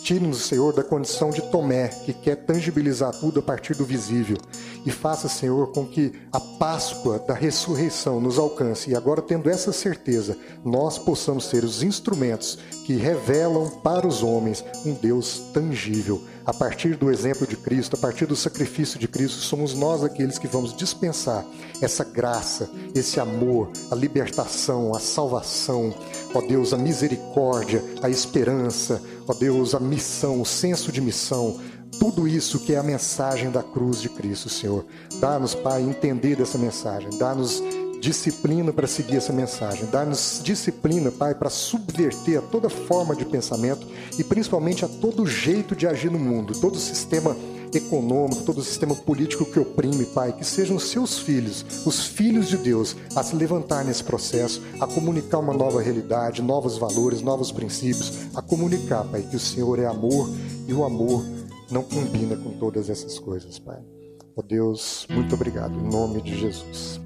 Tire-nos, Senhor, da condição de Tomé, que quer tangibilizar tudo a partir do visível. E faça, Senhor, com que a Páscoa da ressurreição nos alcance. E agora, tendo essa certeza, nós possamos ser os instrumentos que revelam para os homens um Deus tangível. A partir do exemplo de Cristo, a partir do sacrifício de Cristo, somos nós aqueles que vamos dispensar essa graça, esse amor, a libertação, a salvação, ó Deus, a misericórdia, a esperança, ó Deus, a missão, o senso de missão, tudo isso que é a mensagem da cruz de Cristo, Senhor. Dá-nos, Pai, entender dessa mensagem, dá-nos disciplina para seguir essa mensagem, dá-nos disciplina, Pai, para subverter a toda forma de pensamento e principalmente a todo jeito de agir no mundo, todo sistema econômico, todo o sistema político que oprime, Pai, que sejam os seus filhos, os filhos de Deus, a se levantar nesse processo, a comunicar uma nova realidade, novos valores, novos princípios, a comunicar, Pai, que o Senhor é amor e o amor não combina com todas essas coisas, Pai. Oh Deus, muito obrigado, em nome de Jesus.